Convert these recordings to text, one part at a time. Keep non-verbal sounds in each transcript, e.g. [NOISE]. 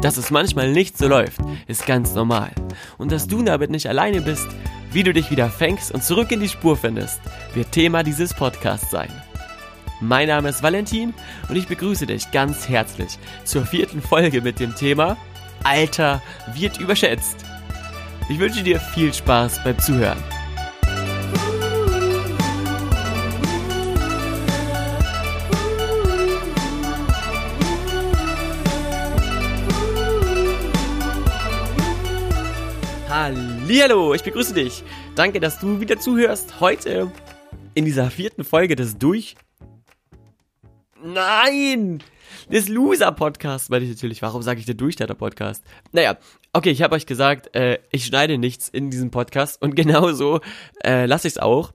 Dass es manchmal nicht so läuft, ist ganz normal. Und dass du damit nicht alleine bist, wie du dich wieder fängst und zurück in die Spur findest, wird Thema dieses Podcasts sein. Mein Name ist Valentin und ich begrüße dich ganz herzlich zur vierten Folge mit dem Thema Alter wird überschätzt. Ich wünsche dir viel Spaß beim Zuhören. Hallihallo, ich begrüße dich. Danke, dass du wieder zuhörst. Heute in dieser vierten Folge des Durch... Nein! Des Loser-Podcasts meine ich natürlich. Warum sage ich der Durchstarter-Podcast? Naja, okay, ich habe euch gesagt, äh, ich schneide nichts in diesem Podcast und [LAUGHS] genauso äh, lasse ich es auch.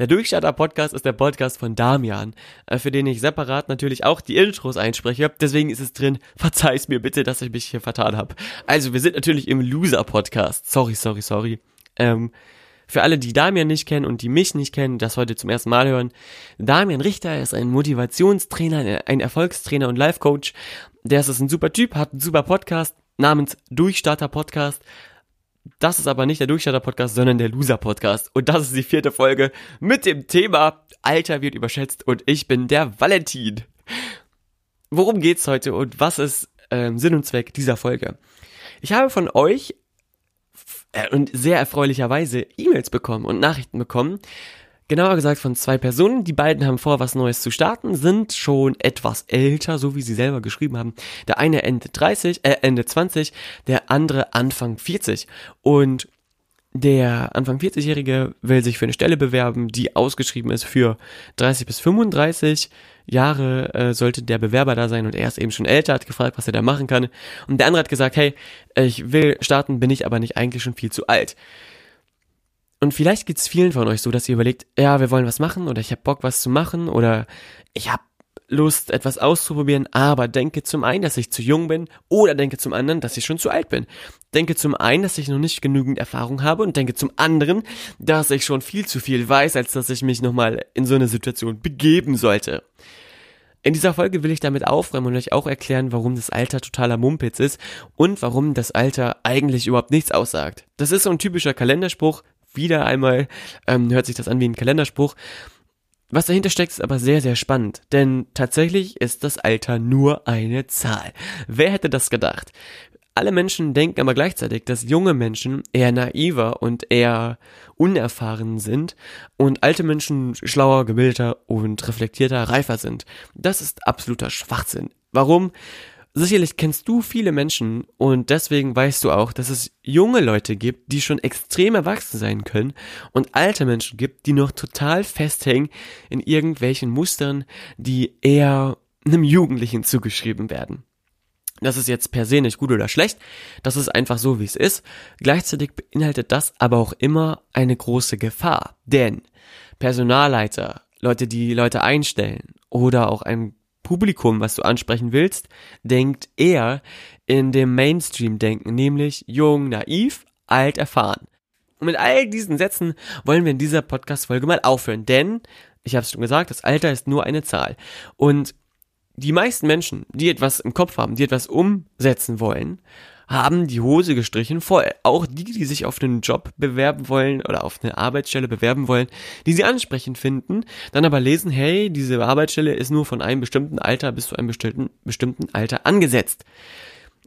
Der Durchstarter-Podcast ist der Podcast von Damian, äh, für den ich separat natürlich auch die Intros einspreche. Deswegen ist es drin, verzeih's mir bitte, dass ich mich hier vertan habe. Also, wir sind natürlich im Loser-Podcast. Sorry, sorry, sorry. Ähm, für alle, die Damian nicht kennen und die mich nicht kennen, das heute zum ersten Mal hören. Damian Richter ist ein Motivationstrainer, ein Erfolgstrainer und Life-Coach. Der ist ein super Typ, hat einen super Podcast namens Durchstarter Podcast. Das ist aber nicht der Durchstarter-Podcast, sondern der Loser-Podcast. Und das ist die vierte Folge mit dem Thema Alter wird überschätzt und ich bin der Valentin. Worum geht's heute und was ist ähm, Sinn und Zweck dieser Folge? Ich habe von euch äh, und sehr erfreulicherweise E-Mails bekommen und Nachrichten bekommen, Genauer gesagt von zwei Personen. Die beiden haben vor, was Neues zu starten, sind schon etwas älter, so wie sie selber geschrieben haben. Der eine Ende 30, äh, Ende 20, der andere Anfang 40. Und der Anfang 40-Jährige will sich für eine Stelle bewerben, die ausgeschrieben ist für 30 bis 35 Jahre äh, sollte der Bewerber da sein und er ist eben schon älter, hat gefragt, was er da machen kann. Und der andere hat gesagt, hey, ich will starten, bin ich aber nicht eigentlich schon viel zu alt. Und vielleicht geht's vielen von euch so, dass ihr überlegt, ja, wir wollen was machen oder ich habe Bock, was zu machen oder ich habe Lust, etwas auszuprobieren, aber denke zum einen, dass ich zu jung bin oder denke zum anderen, dass ich schon zu alt bin. Denke zum einen, dass ich noch nicht genügend Erfahrung habe und denke zum anderen, dass ich schon viel zu viel weiß, als dass ich mich nochmal in so eine Situation begeben sollte. In dieser Folge will ich damit aufräumen und euch auch erklären, warum das Alter totaler Mumpitz ist und warum das Alter eigentlich überhaupt nichts aussagt. Das ist so ein typischer Kalenderspruch, wieder einmal ähm, hört sich das an wie ein Kalenderspruch. Was dahinter steckt, ist aber sehr, sehr spannend, denn tatsächlich ist das Alter nur eine Zahl. Wer hätte das gedacht? Alle Menschen denken aber gleichzeitig, dass junge Menschen eher naiver und eher unerfahren sind und alte Menschen schlauer, gebildeter und reflektierter, reifer sind. Das ist absoluter Schwachsinn. Warum? Sicherlich kennst du viele Menschen und deswegen weißt du auch, dass es junge Leute gibt, die schon extrem erwachsen sein können und alte Menschen gibt, die noch total festhängen in irgendwelchen Mustern, die eher einem Jugendlichen zugeschrieben werden. Das ist jetzt per se nicht gut oder schlecht, das ist einfach so, wie es ist. Gleichzeitig beinhaltet das aber auch immer eine große Gefahr, denn Personalleiter, Leute, die Leute einstellen oder auch ein Publikum, was du ansprechen willst, denkt eher in dem Mainstream-Denken, nämlich jung, naiv, alt, erfahren. Und mit all diesen Sätzen wollen wir in dieser Podcast-Folge mal aufhören, denn, ich habe es schon gesagt, das Alter ist nur eine Zahl. Und die meisten Menschen, die etwas im Kopf haben, die etwas umsetzen wollen, haben die Hose gestrichen voll. Auch die, die sich auf einen Job bewerben wollen oder auf eine Arbeitsstelle bewerben wollen, die sie ansprechend finden, dann aber lesen, hey, diese Arbeitsstelle ist nur von einem bestimmten Alter bis zu einem bestimmten, bestimmten Alter angesetzt.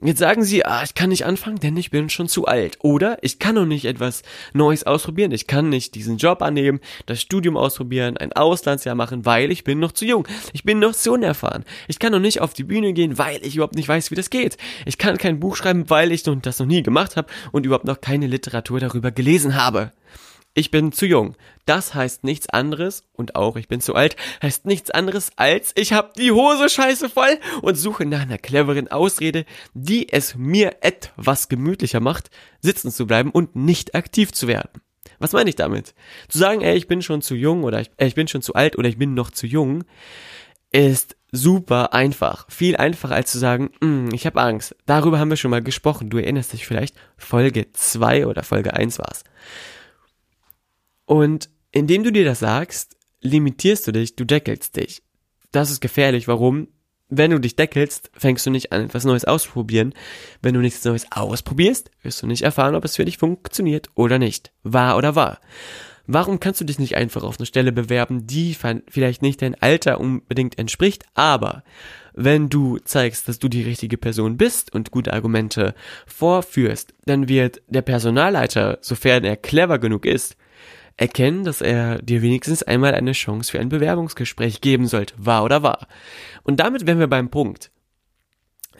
Jetzt sagen sie, ah, ich kann nicht anfangen, denn ich bin schon zu alt. Oder ich kann noch nicht etwas Neues ausprobieren. Ich kann nicht diesen Job annehmen, das Studium ausprobieren, ein Auslandsjahr machen, weil ich bin noch zu jung. Ich bin noch zu unerfahren. Ich kann noch nicht auf die Bühne gehen, weil ich überhaupt nicht weiß, wie das geht. Ich kann kein Buch schreiben, weil ich das noch nie gemacht habe und überhaupt noch keine Literatur darüber gelesen habe. Ich bin zu jung. Das heißt nichts anderes und auch ich bin zu alt heißt nichts anderes als ich habe die Hose scheiße voll und suche nach einer cleveren Ausrede, die es mir etwas gemütlicher macht, sitzen zu bleiben und nicht aktiv zu werden. Was meine ich damit? Zu sagen, ey, ich bin schon zu jung oder ich, äh, ich bin schon zu alt oder ich bin noch zu jung, ist super einfach. Viel einfacher als zu sagen, mm, ich habe Angst. Darüber haben wir schon mal gesprochen. Du erinnerst dich vielleicht, Folge 2 oder Folge 1 war's. Und indem du dir das sagst, limitierst du dich, du deckelst dich. Das ist gefährlich. Warum? Wenn du dich deckelst, fängst du nicht an, etwas Neues auszuprobieren. Wenn du nichts Neues ausprobierst, wirst du nicht erfahren, ob es für dich funktioniert oder nicht. Wahr oder wahr. Warum kannst du dich nicht einfach auf eine Stelle bewerben, die vielleicht nicht dein Alter unbedingt entspricht, aber wenn du zeigst, dass du die richtige Person bist und gute Argumente vorführst, dann wird der Personalleiter, sofern er clever genug ist, erkennen, dass er dir wenigstens einmal eine Chance für ein Bewerbungsgespräch geben sollte, wahr oder wahr. Und damit wären wir beim Punkt.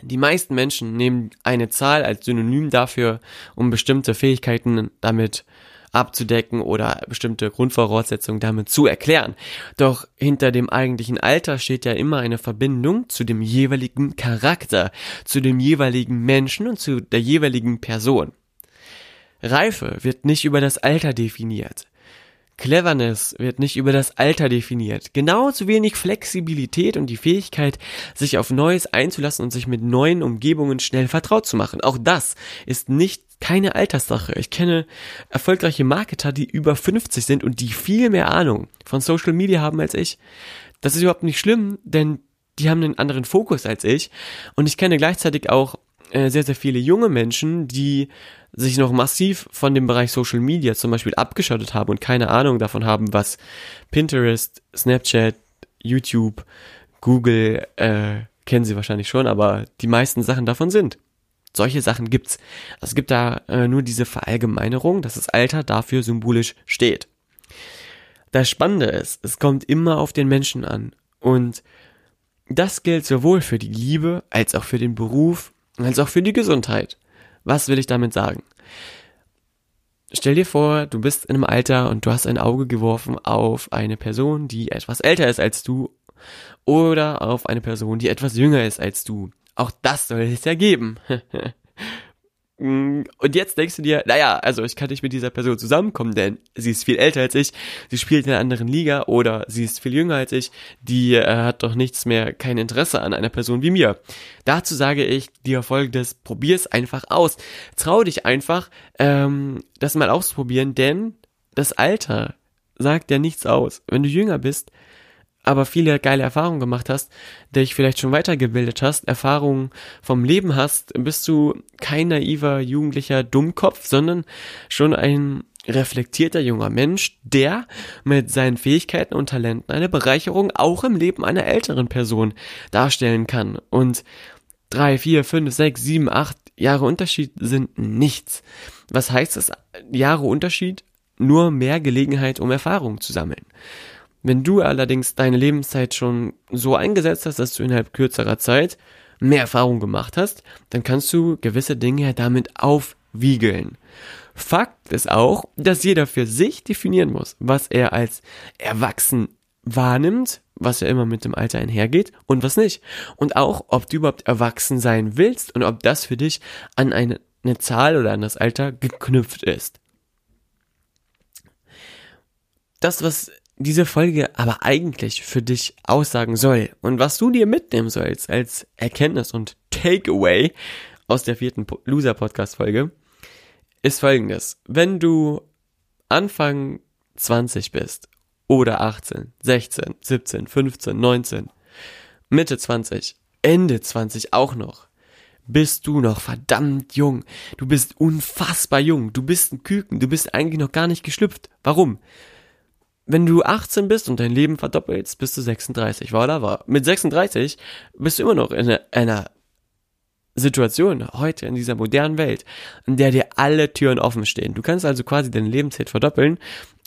Die meisten Menschen nehmen eine Zahl als Synonym dafür, um bestimmte Fähigkeiten damit abzudecken oder bestimmte Grundvoraussetzungen damit zu erklären. Doch hinter dem eigentlichen Alter steht ja immer eine Verbindung zu dem jeweiligen Charakter, zu dem jeweiligen Menschen und zu der jeweiligen Person. Reife wird nicht über das Alter definiert. Cleverness wird nicht über das Alter definiert. Genauso wenig Flexibilität und die Fähigkeit, sich auf Neues einzulassen und sich mit neuen Umgebungen schnell vertraut zu machen. Auch das ist nicht keine Alterssache. Ich kenne erfolgreiche Marketer, die über 50 sind und die viel mehr Ahnung von Social Media haben als ich. Das ist überhaupt nicht schlimm, denn die haben einen anderen Fokus als ich. Und ich kenne gleichzeitig auch äh, sehr, sehr viele junge Menschen, die sich noch massiv von dem Bereich Social Media zum Beispiel abgeschottet haben und keine Ahnung davon haben, was Pinterest, Snapchat, YouTube, Google, äh, kennen sie wahrscheinlich schon, aber die meisten Sachen davon sind. Solche Sachen gibt's. Also es gibt da äh, nur diese Verallgemeinerung, dass das Alter dafür symbolisch steht. Das Spannende ist, es kommt immer auf den Menschen an. Und das gilt sowohl für die Liebe als auch für den Beruf, als auch für die Gesundheit. Was will ich damit sagen? Stell dir vor, du bist in einem Alter und du hast ein Auge geworfen auf eine Person, die etwas älter ist als du oder auf eine Person, die etwas jünger ist als du. Auch das soll es ja geben. [LAUGHS] Mm, und jetzt denkst du dir, naja, also ich kann nicht mit dieser Person zusammenkommen, denn sie ist viel älter als ich, sie spielt in einer anderen Liga oder sie ist viel jünger als ich, die äh, hat doch nichts mehr, kein Interesse an einer Person wie mir. Dazu sage ich dir folgendes, probier's einfach aus. Trau dich einfach, ähm, das mal auszuprobieren, denn das Alter sagt ja nichts aus. Wenn du jünger bist, aber viele geile Erfahrungen gemacht hast, dich vielleicht schon weitergebildet hast, Erfahrungen vom Leben hast, bist du kein naiver jugendlicher Dummkopf, sondern schon ein reflektierter junger Mensch, der mit seinen Fähigkeiten und Talenten eine Bereicherung auch im Leben einer älteren Person darstellen kann. Und drei, vier, fünf, sechs, sieben, acht Jahre Unterschied sind nichts. Was heißt das? Jahre Unterschied? Nur mehr Gelegenheit, um Erfahrungen zu sammeln. Wenn du allerdings deine Lebenszeit schon so eingesetzt hast, dass du innerhalb kürzerer Zeit mehr Erfahrung gemacht hast, dann kannst du gewisse Dinge damit aufwiegeln. Fakt ist auch, dass jeder für sich definieren muss, was er als erwachsen wahrnimmt, was ja immer mit dem Alter einhergeht und was nicht. Und auch, ob du überhaupt erwachsen sein willst und ob das für dich an eine, eine Zahl oder an das Alter geknüpft ist. Das, was diese Folge aber eigentlich für dich aussagen soll und was du dir mitnehmen sollst als Erkenntnis und Takeaway aus der vierten Loser Podcast Folge ist folgendes. Wenn du Anfang 20 bist oder 18, 16, 17, 15, 19, Mitte 20, Ende 20 auch noch, bist du noch verdammt jung. Du bist unfassbar jung. Du bist ein Küken. Du bist eigentlich noch gar nicht geschlüpft. Warum? Wenn du 18 bist und dein Leben verdoppelst, bist du 36. War oder war? Mit 36 bist du immer noch in einer Situation heute in dieser modernen Welt, in der dir alle Türen offen stehen. Du kannst also quasi deine Lebenszeit verdoppeln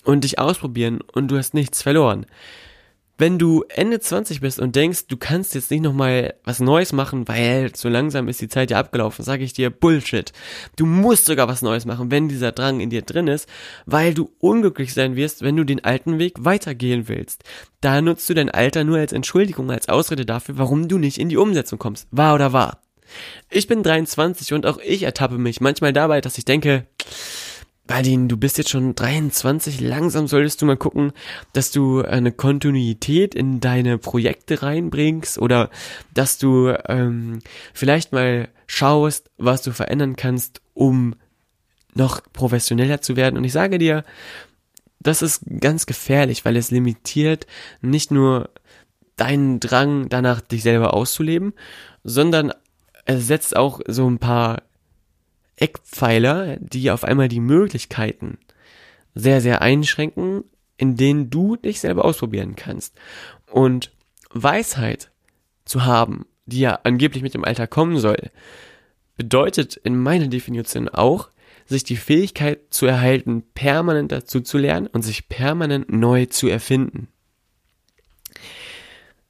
und dich ausprobieren und du hast nichts verloren. Wenn du Ende 20 bist und denkst, du kannst jetzt nicht nochmal was Neues machen, weil so langsam ist die Zeit ja abgelaufen, sage ich dir Bullshit. Du musst sogar was Neues machen, wenn dieser Drang in dir drin ist, weil du unglücklich sein wirst, wenn du den alten Weg weitergehen willst. Da nutzt du dein Alter nur als Entschuldigung, als Ausrede dafür, warum du nicht in die Umsetzung kommst. Wahr oder wahr? Ich bin 23 und auch ich ertappe mich manchmal dabei, dass ich denke, Berlin, du bist jetzt schon 23, langsam solltest du mal gucken, dass du eine Kontinuität in deine Projekte reinbringst oder dass du ähm, vielleicht mal schaust, was du verändern kannst, um noch professioneller zu werden. Und ich sage dir, das ist ganz gefährlich, weil es limitiert nicht nur deinen Drang danach, dich selber auszuleben, sondern es setzt auch so ein paar Eckpfeiler, die auf einmal die Möglichkeiten sehr, sehr einschränken, in denen du dich selber ausprobieren kannst. Und Weisheit zu haben, die ja angeblich mit dem Alter kommen soll, bedeutet in meiner Definition auch, sich die Fähigkeit zu erhalten, permanent dazu zu lernen und sich permanent neu zu erfinden.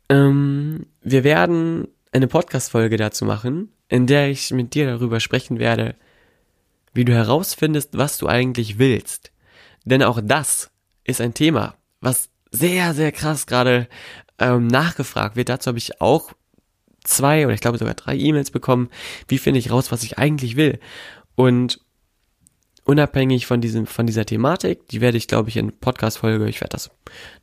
Ähm, wir werden eine Podcast-Folge dazu machen, in der ich mit dir darüber sprechen werde, wie du herausfindest, was du eigentlich willst. Denn auch das ist ein Thema, was sehr, sehr krass gerade ähm, nachgefragt wird. Dazu habe ich auch zwei oder ich glaube sogar drei E-Mails bekommen. Wie finde ich raus, was ich eigentlich will? Und unabhängig von diesem, von dieser Thematik, die werde ich, glaube ich, in Podcast-Folge, ich werde das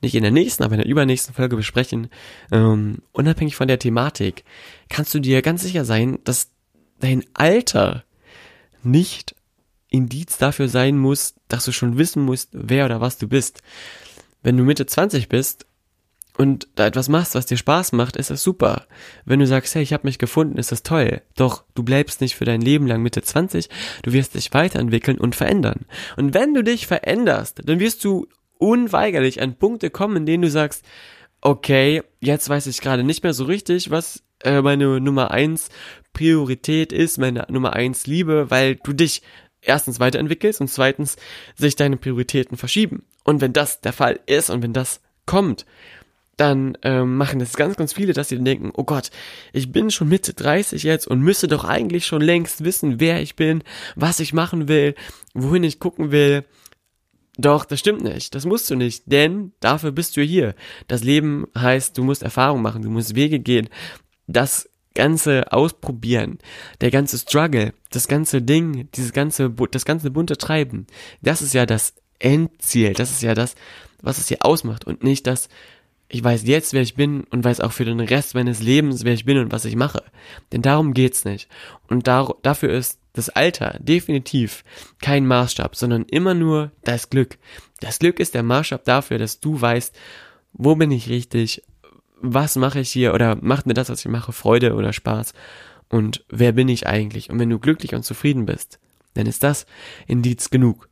nicht in der nächsten, aber in der übernächsten Folge besprechen, ähm, unabhängig von der Thematik, kannst du dir ganz sicher sein, dass dein Alter nicht Indiz dafür sein muss, dass du schon wissen musst, wer oder was du bist. Wenn du Mitte 20 bist und da etwas machst, was dir Spaß macht, ist das super. Wenn du sagst, hey, ich habe mich gefunden, ist das toll. Doch du bleibst nicht für dein Leben lang Mitte 20, du wirst dich weiterentwickeln und verändern. Und wenn du dich veränderst, dann wirst du unweigerlich an Punkte kommen, in denen du sagst, okay, jetzt weiß ich gerade nicht mehr so richtig, was äh, meine Nummer eins Priorität ist, meine Nummer eins Liebe, weil du dich erstens weiterentwickelst und zweitens sich deine Prioritäten verschieben. Und wenn das der Fall ist und wenn das kommt, dann ähm, machen das ganz, ganz viele, dass sie denken, oh Gott, ich bin schon Mitte 30 jetzt und müsste doch eigentlich schon längst wissen, wer ich bin, was ich machen will, wohin ich gucken will. Doch, das stimmt nicht. Das musst du nicht, denn dafür bist du hier. Das Leben heißt, du musst Erfahrung machen, du musst Wege gehen. Das ganze Ausprobieren, der ganze Struggle, das ganze Ding, dieses ganze, das ganze bunte Treiben, das ist ja das Endziel, das ist ja das, was es hier ausmacht und nicht das, ich weiß jetzt, wer ich bin und weiß auch für den Rest meines Lebens, wer ich bin und was ich mache. Denn darum geht's nicht. Und da, dafür ist das Alter definitiv kein Maßstab, sondern immer nur das Glück. Das Glück ist der Maßstab dafür, dass du weißt, wo bin ich richtig, was mache ich hier oder macht mir das, was ich mache, Freude oder Spaß? Und wer bin ich eigentlich? Und wenn du glücklich und zufrieden bist, dann ist das Indiz genug.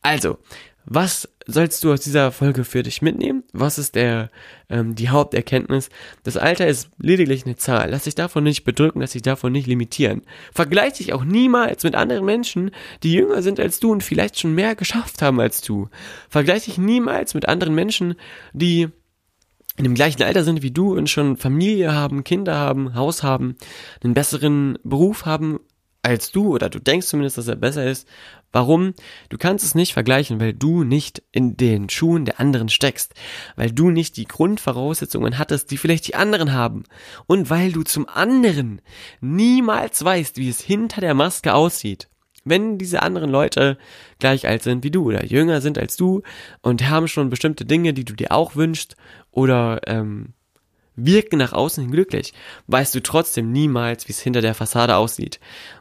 Also, was sollst du aus dieser Folge für dich mitnehmen? Was ist der ähm, die Haupterkenntnis? Das Alter ist lediglich eine Zahl. Lass dich davon nicht bedrücken, lass dich davon nicht limitieren. Vergleich dich auch niemals mit anderen Menschen, die jünger sind als du und vielleicht schon mehr geschafft haben als du. Vergleich dich niemals mit anderen Menschen, die in dem gleichen Alter sind wie du und schon Familie haben, Kinder haben, Haus haben, einen besseren Beruf haben als du oder du denkst zumindest, dass er besser ist. Warum? Du kannst es nicht vergleichen, weil du nicht in den Schuhen der anderen steckst, weil du nicht die Grundvoraussetzungen hattest, die vielleicht die anderen haben und weil du zum anderen niemals weißt, wie es hinter der Maske aussieht wenn diese anderen Leute gleich alt sind wie du oder jünger sind als du und haben schon bestimmte Dinge, die du dir auch wünschst oder ähm, wirken nach außen hin glücklich, weißt du trotzdem niemals, wie es hinter der Fassade aussieht.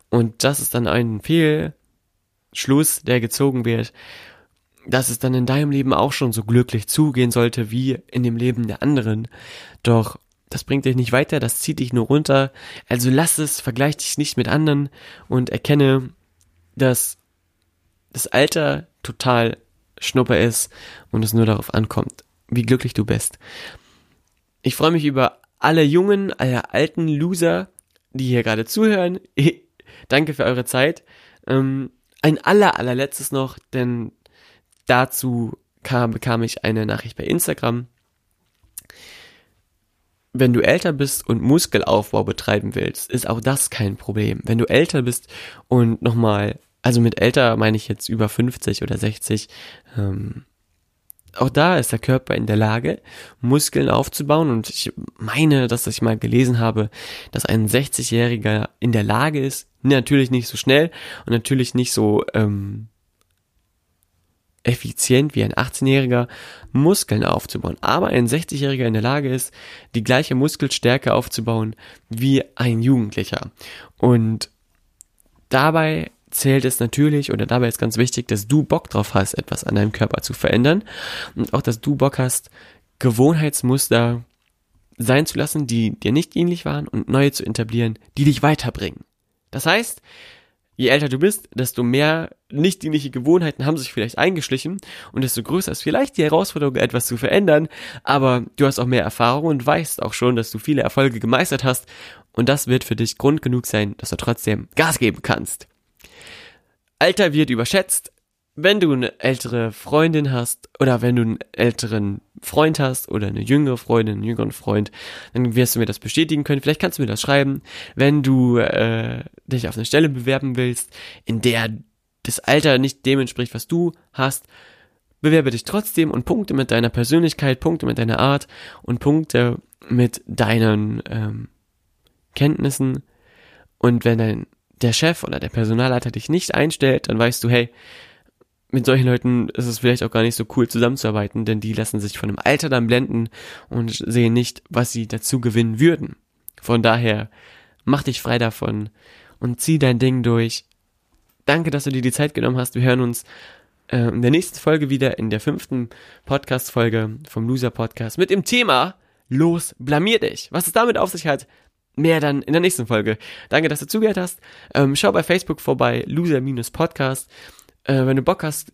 Und das ist dann ein Fehlschluss, der gezogen wird, dass es dann in deinem Leben auch schon so glücklich zugehen sollte wie in dem Leben der anderen. Doch das bringt dich nicht weiter, das zieht dich nur runter. Also lass es, vergleich dich nicht mit anderen und erkenne, dass das Alter total Schnuppe ist und es nur darauf ankommt, wie glücklich du bist. Ich freue mich über alle jungen, alle alten Loser, die hier gerade zuhören. [LAUGHS] Danke für eure Zeit. Ähm, ein aller, allerletztes noch, denn dazu kam, bekam ich eine Nachricht bei Instagram. wenn du älter bist und Muskelaufbau betreiben willst, ist auch das kein Problem. Wenn du älter bist und nochmal, also mit älter meine ich jetzt über 50 oder 60, ähm, auch da ist der Körper in der Lage, Muskeln aufzubauen. Und ich meine, dass ich mal gelesen habe, dass ein 60-Jähriger in der Lage ist, natürlich nicht so schnell und natürlich nicht so ähm, effizient wie ein 18-Jähriger Muskeln aufzubauen. Aber ein 60-Jähriger in der Lage ist, die gleiche Muskelstärke aufzubauen wie ein Jugendlicher. Und dabei zählt es natürlich oder dabei ist ganz wichtig, dass du Bock drauf hast, etwas an deinem Körper zu verändern und auch, dass du Bock hast, Gewohnheitsmuster sein zu lassen, die dir nicht ähnlich waren und neue zu etablieren, die dich weiterbringen. Das heißt, je älter du bist, desto mehr nicht dienliche Gewohnheiten haben sich vielleicht eingeschlichen und desto größer ist vielleicht die Herausforderung, etwas zu verändern, aber du hast auch mehr Erfahrung und weißt auch schon, dass du viele Erfolge gemeistert hast und das wird für dich Grund genug sein, dass du trotzdem Gas geben kannst. Alter wird überschätzt. Wenn du eine ältere Freundin hast oder wenn du einen älteren Freund hast oder eine jüngere Freundin, einen jüngeren Freund, dann wirst du mir das bestätigen können. Vielleicht kannst du mir das schreiben. Wenn du äh, dich auf eine Stelle bewerben willst, in der das Alter nicht dem entspricht, was du hast, bewerbe dich trotzdem und Punkte mit deiner Persönlichkeit, Punkte mit deiner Art und Punkte mit deinen ähm, Kenntnissen. Und wenn dein der Chef oder der Personalleiter dich nicht einstellt, dann weißt du, hey, mit solchen Leuten ist es vielleicht auch gar nicht so cool zusammenzuarbeiten, denn die lassen sich von dem Alter dann blenden und sehen nicht, was sie dazu gewinnen würden. Von daher, mach dich frei davon und zieh dein Ding durch. Danke, dass du dir die Zeit genommen hast. Wir hören uns äh, in der nächsten Folge wieder, in der fünften Podcast-Folge vom Loser Podcast mit dem Thema Los, blamier dich. Was es damit auf sich hat, mehr dann in der nächsten Folge. Danke, dass du zugehört hast. Ähm, schau bei Facebook vorbei, loser-podcast. Äh, wenn du Bock hast,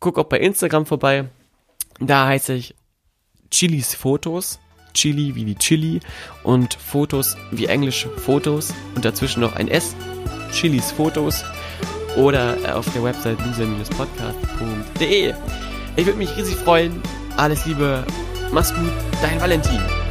guck auch bei Instagram vorbei. Da heiße ich Chilis Fotos. Chili wie die Chili und Fotos wie englische Fotos und dazwischen noch ein S. Chilis Fotos oder auf der Website loser-podcast.de. Ich würde mich riesig freuen. Alles Liebe. Mach's gut. Dein Valentin.